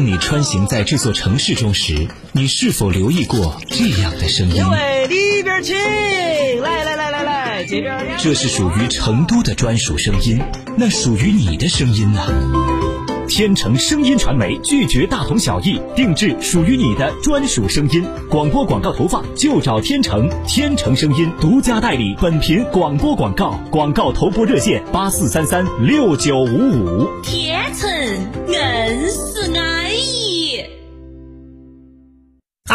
当你穿行在这座城市中时，你是否留意过这样的声音？里边请，来来来来来，这边。这是属于成都的专属声音，那属于你的声音呢？天成声音传媒拒绝大同小异，定制属于你的专属声音。广播广告投放就找天成，天成声音独家代理本频广播广告，广告投播热线八四三三六九五五。天成硬是安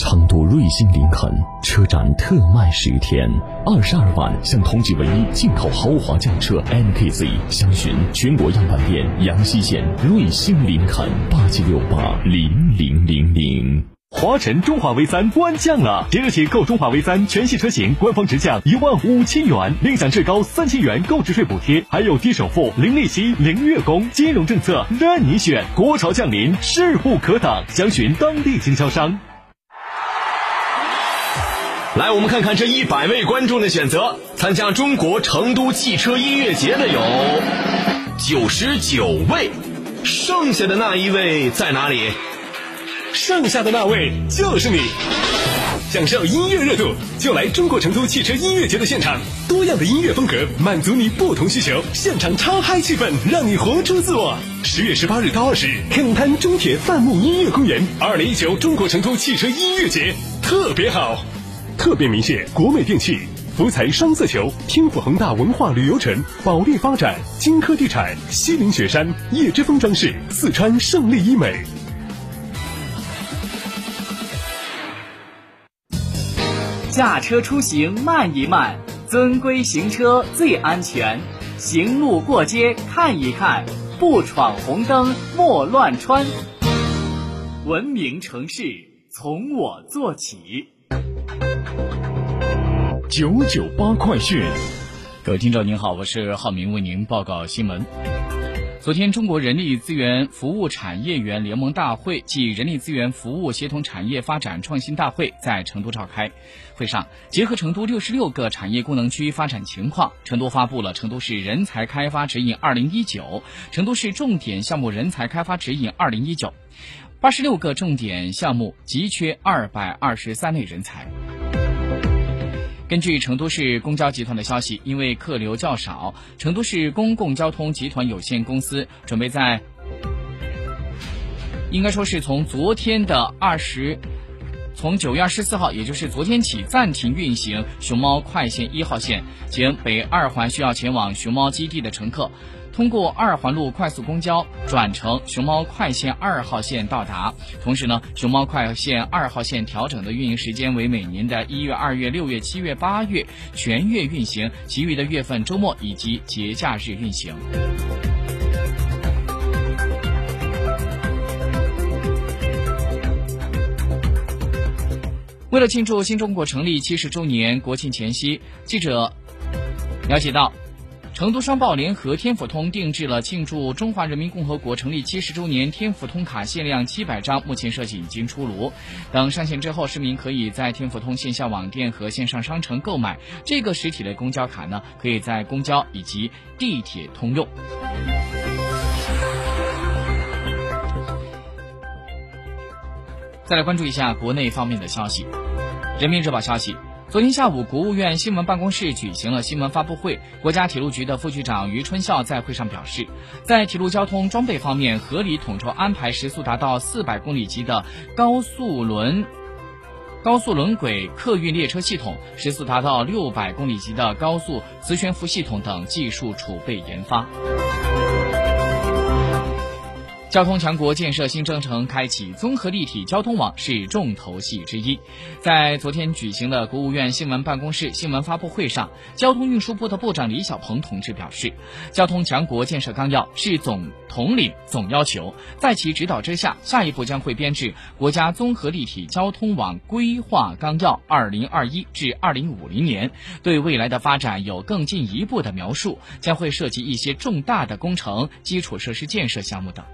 成都瑞星林肯车展特卖十天，二十二万享同级唯一进口豪华轿车 MKZ，详询全国样板店阳西县瑞星林肯八七六八零零零零。华晨中华 V 三官降了，即日起购中华 V 三全系车型，官方直降一万五千元，另享最高三千元购置税补贴，还有低首付、零利息、零月供，金融政策任你选。国潮降临，势不可挡，详询当地经销商。来，我们看看这一百位观众的选择。参加中国成都汽车音乐节的有九十九位，剩下的那一位在哪里？剩下的那位就是你。享受音乐热度，就来中国成都汽车音乐节的现场，多样的音乐风格满足你不同需求，现场超嗨气氛，让你活出自我。十月十八日到二十日，肯滩中铁范木音乐公园，二零一九中国成都汽车音乐节特别好，特别鸣谢国美电器、福彩双色球、天府恒大文化旅游城、保利发展、金科地产、西岭雪山、叶之峰装饰、四川胜利医美。驾车出行慢一慢，遵规行车最安全。行路过街看一看，不闯红灯莫乱穿。文明城市从我做起。九九八快讯，各位听众您好，我是浩明，为您报告新闻。昨天，中国人力资源服务产业园联盟大会暨人力资源服务协同产业发展创新大会在成都召开。会上，结合成都六十六个产业功能区发展情况，成都发布了《成都市人才开发指引二零一九》《成都市重点项目人才开发指引二零一九》，八十六个重点项目急缺二百二十三类人才。根据成都市公交集团的消息，因为客流较少，成都市公共交通集团有限公司准备在，应该说是从昨天的二十，从九月二十四号，也就是昨天起暂停运行熊猫快线一号线，请北二环需要前往熊猫基地的乘客。通过二环路快速公交转乘熊猫快线二号线到达。同时呢，熊猫快线二号线调整的运营时间为每年的一月、二月、六月、七月、八月全月运行，其余的月份周末以及节假日运行。为了庆祝新中国成立七十周年国庆前夕，记者了解到。成都商报联合天府通定制了庆祝中华人民共和国成立七十周年天府通卡限量七百张，目前设计已经出炉。等上线之后，市民可以在天府通线下网店和线上商城购买这个实体的公交卡呢，可以在公交以及地铁通用。再来关注一下国内方面的消息，《人民日报》消息。昨天下午，国务院新闻办公室举行了新闻发布会。国家铁路局的副局长于春孝在会上表示，在铁路交通装备方面，合理统筹安排时速达到四百公里级的高速轮高速轮轨客运列车系统、时速达到六百公里级的高速磁悬浮系统等技术储备研发。交通强国建设新征程开启，综合立体交通网是重头戏之一。在昨天举行的国务院新闻办公室新闻发布会上，交通运输部的部长李小鹏同志表示，交通强国建设纲要是总统领、总要求，在其指导之下，下一步将会编制国家综合立体交通网规划纲要（二零二一至二零五零年），对未来的发展有更进一步的描述，将会涉及一些重大的工程、基础设施建设项目等。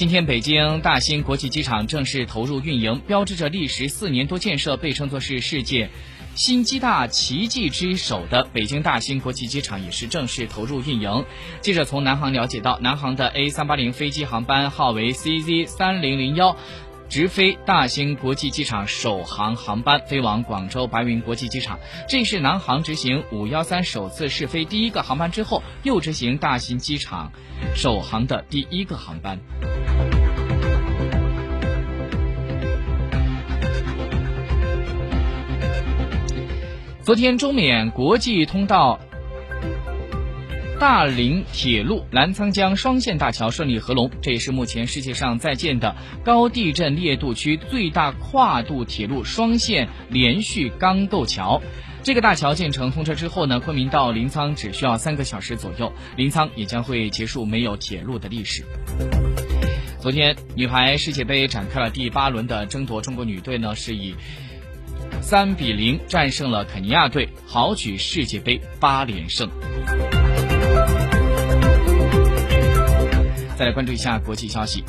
今天，北京大兴国际机场正式投入运营，标志着历时四年多建设、被称作是世界新机大奇迹之首的北京大兴国际机场也是正式投入运营。记者从南航了解到，南航的 A 三八零飞机航班号为 CZ 三零零幺。直飞大兴国际机场首航航班飞往广州白云国际机场，这是南航执行五幺三首次试飞第一个航班之后，又执行大兴机场首航的第一个航班。昨天，中缅国际通道。大林铁路澜沧江双线大桥顺利合龙，这也是目前世界上在建的高地震烈度区最大跨度铁路双线连续钢构桥。这个大桥建成通车之后呢，昆明到临沧只需要三个小时左右，临沧也将会结束没有铁路的历史。昨天，女排世界杯展开了第八轮的争夺，中国女队呢是以三比零战胜了肯尼亚队，豪取世界杯八连胜。再来关注一下国际消息，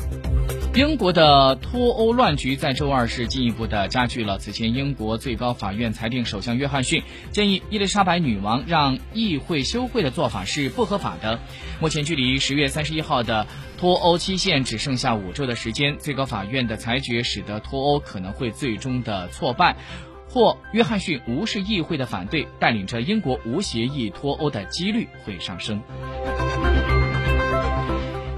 英国的脱欧乱局在周二是进一步的加剧了。此前，英国最高法院裁定首相约翰逊建议伊丽莎白女王让议会休会的做法是不合法的。目前距离十月三十一号的脱欧期限只剩下五周的时间，最高法院的裁决使得脱欧可能会最终的挫败，或约翰逊无视议会的反对，带领着英国无协议脱欧的几率会上升。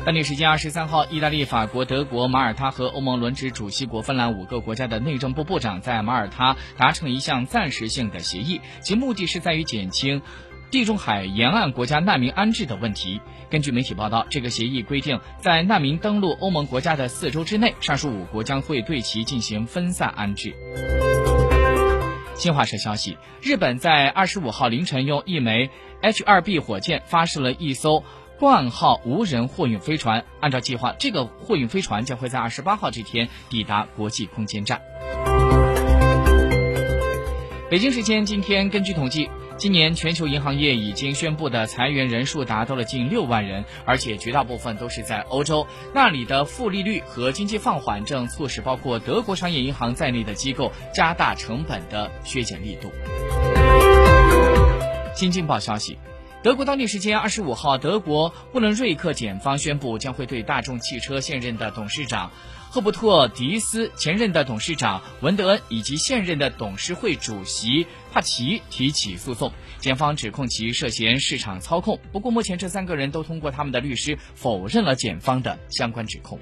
当地时间二十三号，意大利、法国、德国、马耳他和欧盟轮值主席国芬兰五个国家的内政部部长在马耳他达成一项暂时性的协议，其目的是在于减轻地中海沿岸国家难民安置的问题。根据媒体报道，这个协议规定，在难民登陆欧盟国家的四周之内，上述五国将会对其进行分散安置。新华社消息，日本在二十五号凌晨用一枚 H-2B 火箭发射了一艘。冠号无人货运飞船，按照计划，这个货运飞船将会在二十八号这天抵达国际空间站。北京时间今天，根据统计，今年全球银行业已经宣布的裁员人数达到了近六万人，而且绝大部分都是在欧洲，那里的负利率和经济放缓正促使包括德国商业银行在内的机构加大成本的削减力度。新京报消息。德国当地时间二十五号，德国布伦瑞克检方宣布，将会对大众汽车现任的董事长赫伯特·迪斯、前任的董事长文德恩以及现任的董事会主席帕奇提起诉讼。检方指控其涉嫌市场操控。不过，目前这三个人都通过他们的律师否认了检方的相关指控。